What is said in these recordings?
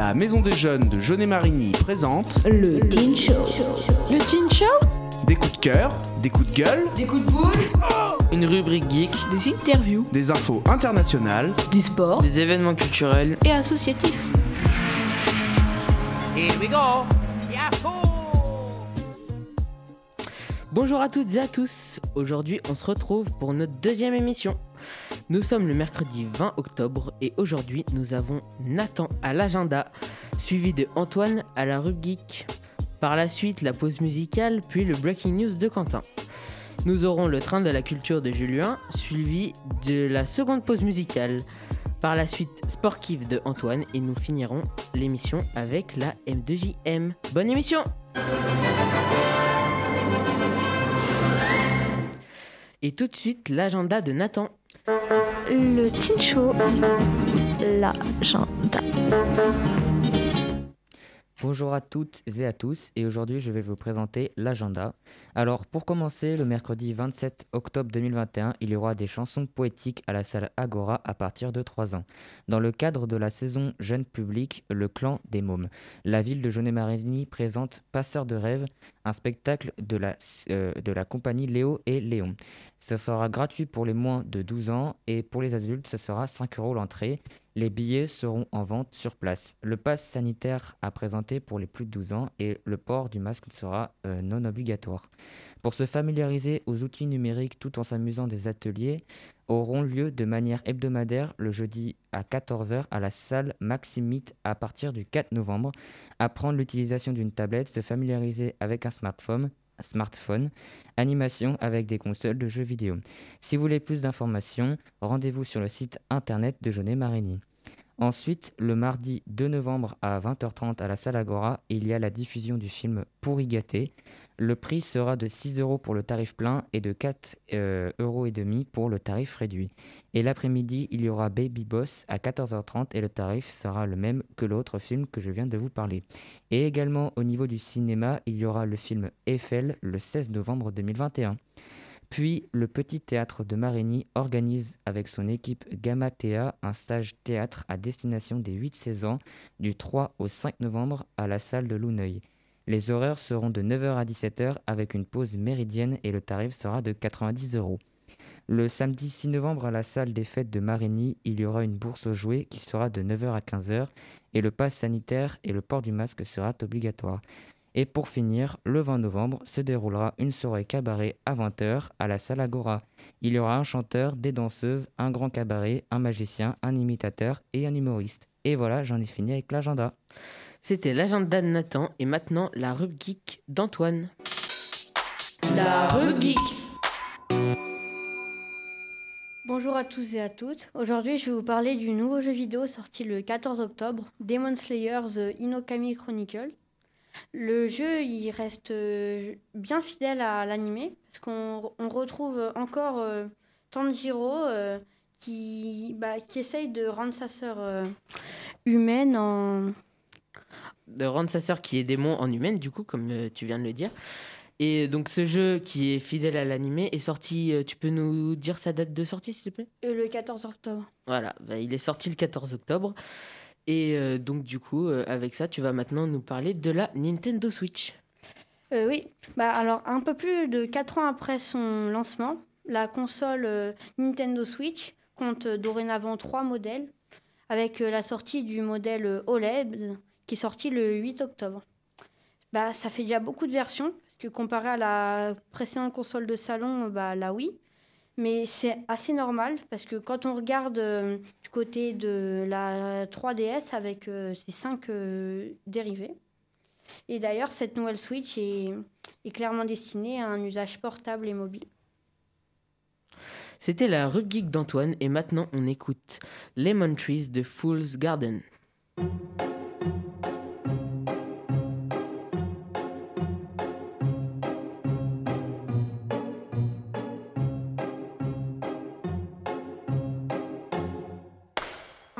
La Maison des Jeunes de Jeunet-Marigny présente Le Teen Show. Le Teen Show? Des coups de cœur, des coups de gueule, Des coups de boule? Une rubrique geek, Des interviews des infos internationales. Du sport. des événements culturels. et associatifs. Bonjour à toutes et à tous. Aujourd'hui, on se retrouve pour notre deuxième émission. Nous sommes le mercredi 20 octobre et aujourd'hui, nous avons Nathan à l'agenda, suivi de Antoine à la rubrique. Par la suite, la pause musicale, puis le breaking news de Quentin. Nous aurons le train de la culture de Julien, suivi de la seconde pause musicale. Par la suite, Sport Kiff de Antoine et nous finirons l'émission avec la M2JM. Bonne émission Et tout de suite, l'agenda de Nathan. Le Teen Show. L'agenda. Bonjour à toutes et à tous et aujourd'hui je vais vous présenter l'agenda. Alors pour commencer, le mercredi 27 octobre 2021, il y aura des chansons poétiques à la salle Agora à partir de 3 ans. Dans le cadre de la saison jeune public, le clan des mômes. La ville de Jaunet-Marigny présente Passeur de rêves, un spectacle de la, euh, de la compagnie Léo et Léon. Ce sera gratuit pour les moins de 12 ans et pour les adultes ce sera 5 euros l'entrée. Les billets seront en vente sur place. Le pass sanitaire à présenter pour les plus de 12 ans et le port du masque sera euh, non obligatoire. Pour se familiariser aux outils numériques tout en s'amusant des ateliers auront lieu de manière hebdomadaire le jeudi à 14h à la salle Maximite à partir du 4 novembre. Apprendre l'utilisation d'une tablette, se familiariser avec un smartphone, smartphone, animation avec des consoles de jeux vidéo. Si vous voulez plus d'informations, rendez-vous sur le site internet de Jaunet Marigny. Ensuite, le mardi 2 novembre à 20h30 à la salle Agora, il y a la diffusion du film Pourri gâté. Le prix sera de 6 euros pour le tarif plein et de 4 euh, euros et demi pour le tarif réduit. Et l'après-midi, il y aura Baby Boss à 14h30 et le tarif sera le même que l'autre film que je viens de vous parler. Et également au niveau du cinéma, il y aura le film Eiffel le 16 novembre 2021. Puis, le Petit Théâtre de Marigny organise avec son équipe Gamma Théa un stage théâtre à destination des 8-16 ans du 3 au 5 novembre à la salle de Louneuil. Les horaires seront de 9h à 17h avec une pause méridienne et le tarif sera de 90 euros. Le samedi 6 novembre à la salle des fêtes de Marigny, il y aura une bourse aux jouets qui sera de 9h à 15h et le pass sanitaire et le port du masque sera obligatoire. Et pour finir, le 20 novembre se déroulera une soirée cabaret à 20h à la salle Agora. Il y aura un chanteur, des danseuses, un grand cabaret, un magicien, un imitateur et un humoriste. Et voilà, j'en ai fini avec l'agenda. C'était l'agenda de Nathan et maintenant la rubrique geek d'Antoine. La rubrique Bonjour à tous et à toutes. Aujourd'hui, je vais vous parler du nouveau jeu vidéo sorti le 14 octobre, Demon Slayer The Inokami Chronicle. Le jeu, il reste euh, bien fidèle à l'animé, parce qu'on on retrouve encore euh, Tanjiro euh, qui, bah, qui essaye de rendre sa sœur euh, humaine en... De rendre sa sœur qui est démon en humaine, du coup, comme euh, tu viens de le dire. Et donc ce jeu qui est fidèle à l'animé est sorti, euh, tu peux nous dire sa date de sortie s'il te plaît? Le 14 octobre. Voilà, bah, il est sorti le 14 octobre. Et euh, donc du coup, euh, avec ça, tu vas maintenant nous parler de la Nintendo Switch. Euh, oui, bah, alors un peu plus de 4 ans après son lancement, la console Nintendo Switch compte dorénavant trois modèles, avec la sortie du modèle OLED qui est sorti le 8 octobre. Bah, ça fait déjà beaucoup de versions, parce que comparé à la précédente console de salon, bah, la Wii, mais c'est assez normal, parce que quand on regarde euh, du côté de la 3DS avec euh, ses 5 dérivés, et d'ailleurs, cette nouvelle Switch est, est clairement destinée à un usage portable et mobile. C'était la rubrique geek d'Antoine et maintenant on écoute Lemon Trees de Fool's Garden.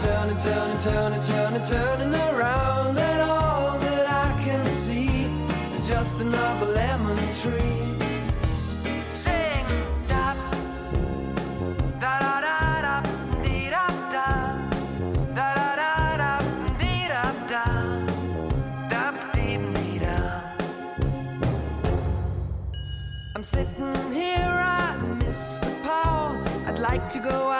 Turning, turning, turning, turning, turning around, and all that I can see is just another lemon tree. Sing, da, da da da. I'm sitting here, I miss the power. I'd like to go out,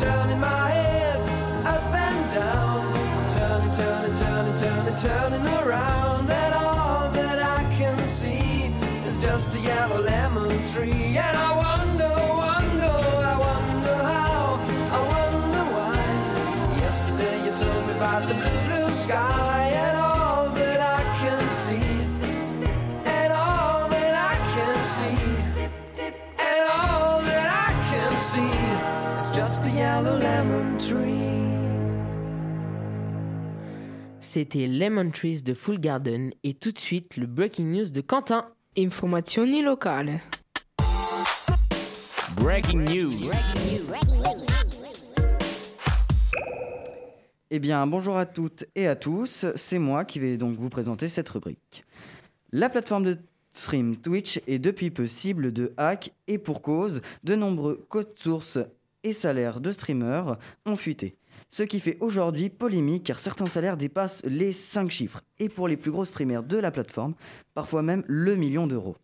Turning my head up and down. I'm turning, turning, turning, turning, turning around, C'était Lemon Trees de Full Garden et tout de suite le breaking news de Quentin. Informazioni locali. Breaking news. Eh bien, bonjour à toutes et à tous, c'est moi qui vais donc vous présenter cette rubrique. La plateforme de stream Twitch est depuis peu cible de hacks et pour cause, de nombreux codes sources et salaires de streamers ont fuité. Ce qui fait aujourd'hui polémique car certains salaires dépassent les 5 chiffres et pour les plus gros streamers de la plateforme, parfois même le million d'euros.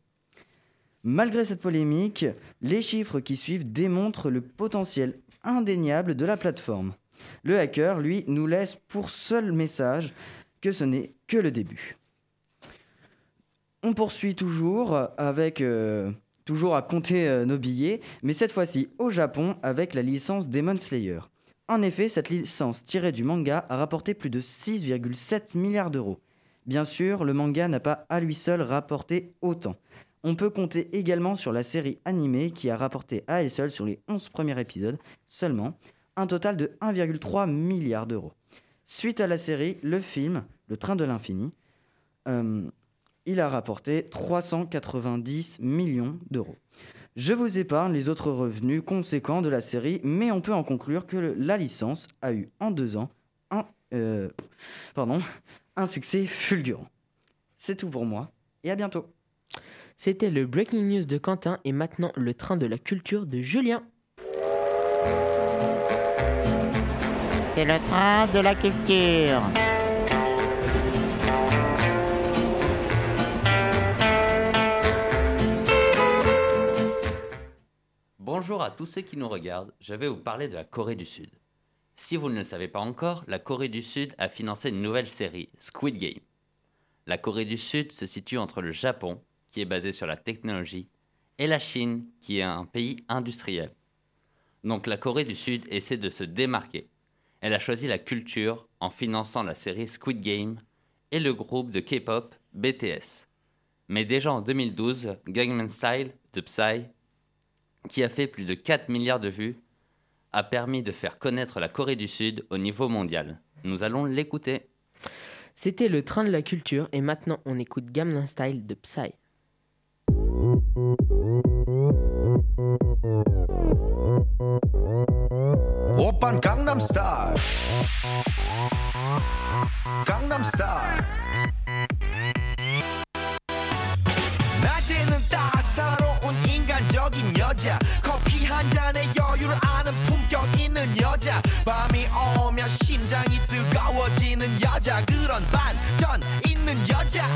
Malgré cette polémique, les chiffres qui suivent démontrent le potentiel indéniable de la plateforme. Le hacker, lui, nous laisse pour seul message que ce n'est que le début. On poursuit toujours avec euh, toujours à compter euh, nos billets, mais cette fois-ci au Japon avec la licence Demon Slayer. En effet, cette licence tirée du manga a rapporté plus de 6,7 milliards d'euros. Bien sûr, le manga n'a pas à lui seul rapporté autant. On peut compter également sur la série animée qui a rapporté à elle seule sur les 11 premiers épisodes seulement un total de 1,3 milliard d'euros. Suite à la série, le film Le Train de l'Infini, euh, il a rapporté 390 millions d'euros. Je vous épargne les autres revenus conséquents de la série, mais on peut en conclure que le- la licence a eu en deux ans un, euh, pardon, un succès fulgurant. C'est tout pour moi, et à bientôt. C'était le breaking news de Quentin et maintenant le train de la culture de Julien. C'est le train de la culture. Bonjour à tous ceux qui nous regardent, je vais vous parler de la Corée du Sud. Si vous ne le savez pas encore, la Corée du Sud a financé une nouvelle série, Squid Game. La Corée du Sud se situe entre le Japon, qui est basé sur la technologie, et la Chine, qui est un pays industriel. Donc la Corée du Sud essaie de se démarquer. Elle a choisi la culture en finançant la série Squid Game et le groupe de K-pop BTS. Mais déjà en 2012, Gangnam Style de Psy qui a fait plus de 4 milliards de vues, a permis de faire connaître la Corée du Sud au niveau mondial. Nous allons l'écouter. C'était le train de la culture et maintenant on écoute Gamlin Style de Psy. Style. Style. 인간적인 여자. 커피 한 잔에 여유를 아는 품격 있는 여자. 밤이 오면 심장이 뜨거워지는 여자. 그런 반전 있는 여자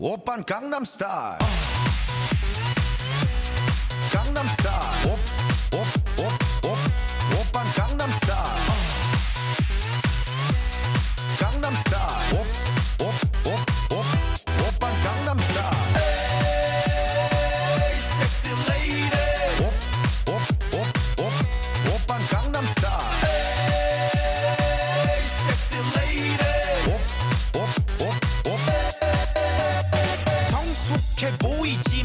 오빤 강남스타일 강남스타일 옵옵옵옵 오빤 강남스타일 강남스타일 옵옵옵옵 오빤 강남스타일 에이 섹시 레이디 옵옵옵옵 오빤 강남스타일 에이 섹시 레이디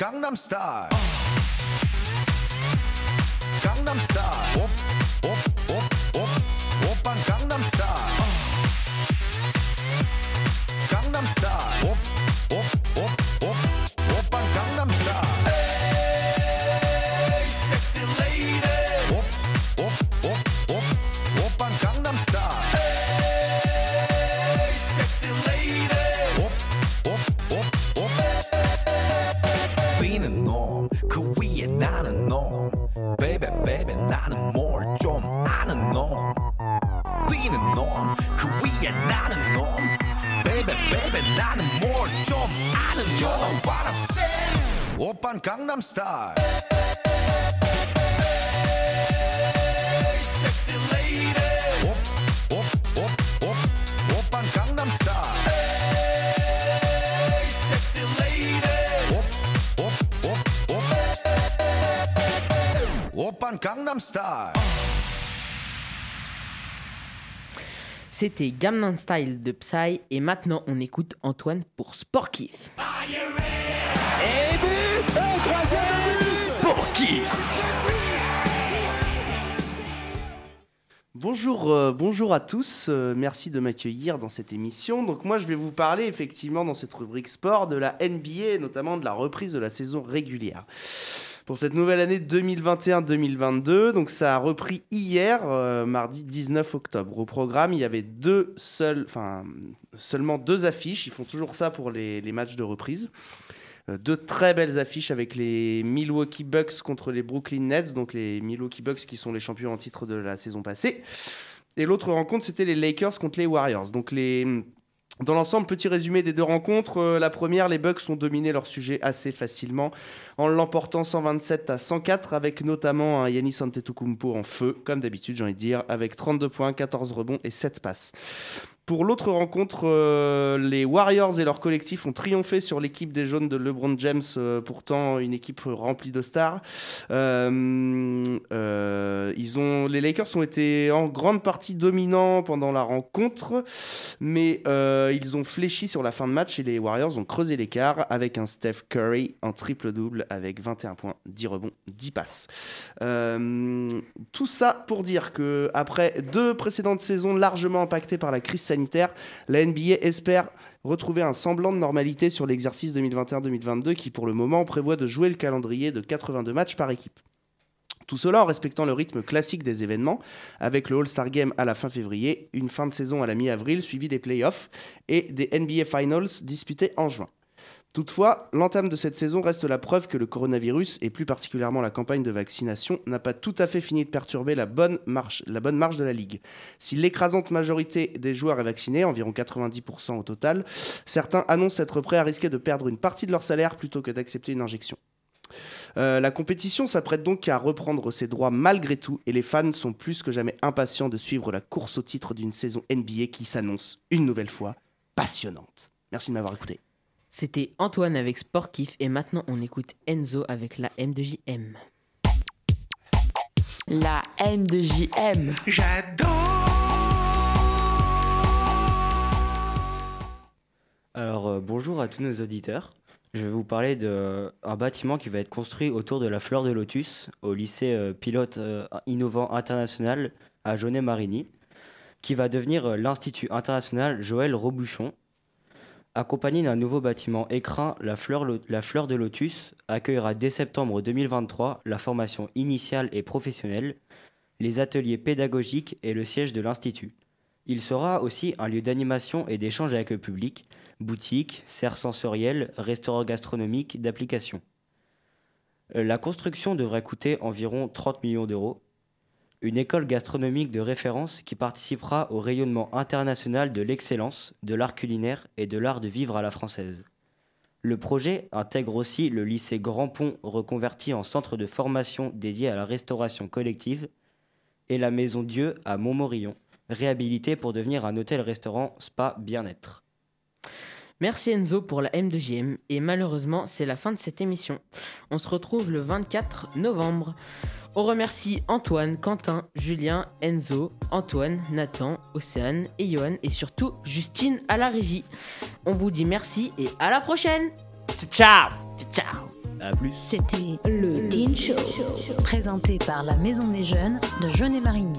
Gangnam Style. C'était Gangnam Style de Psy et maintenant on écoute Antoine pour Sport Kiff. Bonjour, euh, bonjour à tous, euh, merci de m'accueillir dans cette émission. Donc moi je vais vous parler effectivement dans cette rubrique sport de la NBA et notamment de la reprise de la saison régulière. Pour cette nouvelle année 2021-2022, donc ça a repris hier, euh, mardi 19 octobre. Au programme, il y avait deux seuls, enfin seulement deux affiches. Ils font toujours ça pour les, les matchs de reprise. Euh, Deux très belles affiches avec les Milwaukee Bucks contre les Brooklyn Nets, donc les Milwaukee Bucks qui sont les champions en titre de la saison passée. Et l'autre rencontre, c'était les Lakers contre les Warriors. Donc les... Dans l'ensemble, petit résumé des deux rencontres. Euh, la première, les Bucks ont dominé leur sujet assez facilement en l'emportant 127 à 104 avec notamment un Yanis Antetokounmpo en feu, comme d'habitude j'ai envie de dire, avec 32 points, 14 rebonds et 7 passes. Pour l'autre rencontre, euh, les Warriors et leur collectif ont triomphé sur l'équipe des jaunes de LeBron James, euh, pourtant une équipe remplie de stars. Euh, ils ont, les Lakers ont été en grande partie dominants pendant la rencontre, mais ils ont fléchi sur la fin de match et les Warriors ont creusé l'écart avec un Steph Curry en triple-double avec 21 points, 10 rebonds, 10 passes. Tout ça pour dire que après deux précédentes saisons largement impactées par la crise sanitaire, la NBA espère retrouver un semblant de normalité sur l'exercice 2021-2022 qui pour le moment prévoit de jouer le calendrier de 82 matchs par équipe. Tout cela en respectant le rythme classique des événements, avec le All-Star Game à la fin février, une fin de saison à la mi-avril suivie des playoffs et des NBA Finals disputés en juin. Toutefois, l'entame de cette saison reste la preuve que le coronavirus, et plus particulièrement la campagne de vaccination, n'a pas tout à fait fini de perturber la bonne marche, de la Ligue. Si l'écrasante majorité des joueurs est vaccinée, environ 90% au total, certains annoncent être prêts à risquer de perdre une partie de leur salaire plutôt que d'accepter une injection. Euh, la compétition s'apprête donc à reprendre ses droits malgré tout et les fans sont plus que jamais impatients de suivre la course au titre d'une saison NBA qui s'annonce une nouvelle fois passionnante. Merci de m'avoir écouté. C'était Antoine avec Sport Kiff et maintenant on écoute Enzo avec la M2JM. La M2JM. Alors euh, bonjour à tous nos auditeurs. Je vais vous parler d'un bâtiment qui va être construit autour de la fleur de lotus au lycée euh, pilote euh, innovant international à Jaunet-Marigny, qui va devenir euh, l'Institut international Joël Robuchon. Accompagné d'un nouveau bâtiment écrin, la fleur, de lotus accueillera dès septembre 2023 la formation initiale et professionnelle, les ateliers pédagogiques et le siège de l'Institut. Il sera aussi un lieu d'animation et d'échange avec le public, boutiques, serres sensorielles, restaurants gastronomiques, d'applications. Euh, La construction devrait coûter environ 30 millions d'euros. Une école gastronomique de référence qui participera au rayonnement international de l'excellence, de l'art culinaire et de l'art de vivre à la française. Le projet intègre aussi le lycée Grand Pont reconverti en centre de formation dédié à la restauration collective et la Maison Dieu à Montmorillon, réhabilité pour devenir un hôtel-restaurant spa bien-être. Merci Enzo pour la M2JM et malheureusement c'est la fin de cette émission. On se retrouve le 24 novembre. On remercie Antoine, Quentin, Julien, Enzo, Antoine, Nathan, Océane et Johan et surtout Justine à la régie. On vous dit merci et à la prochaine Ciao Ciao À plus C'était le Teen Show. Présenté par la Maison des Jeunes de Jeunet-Marigny.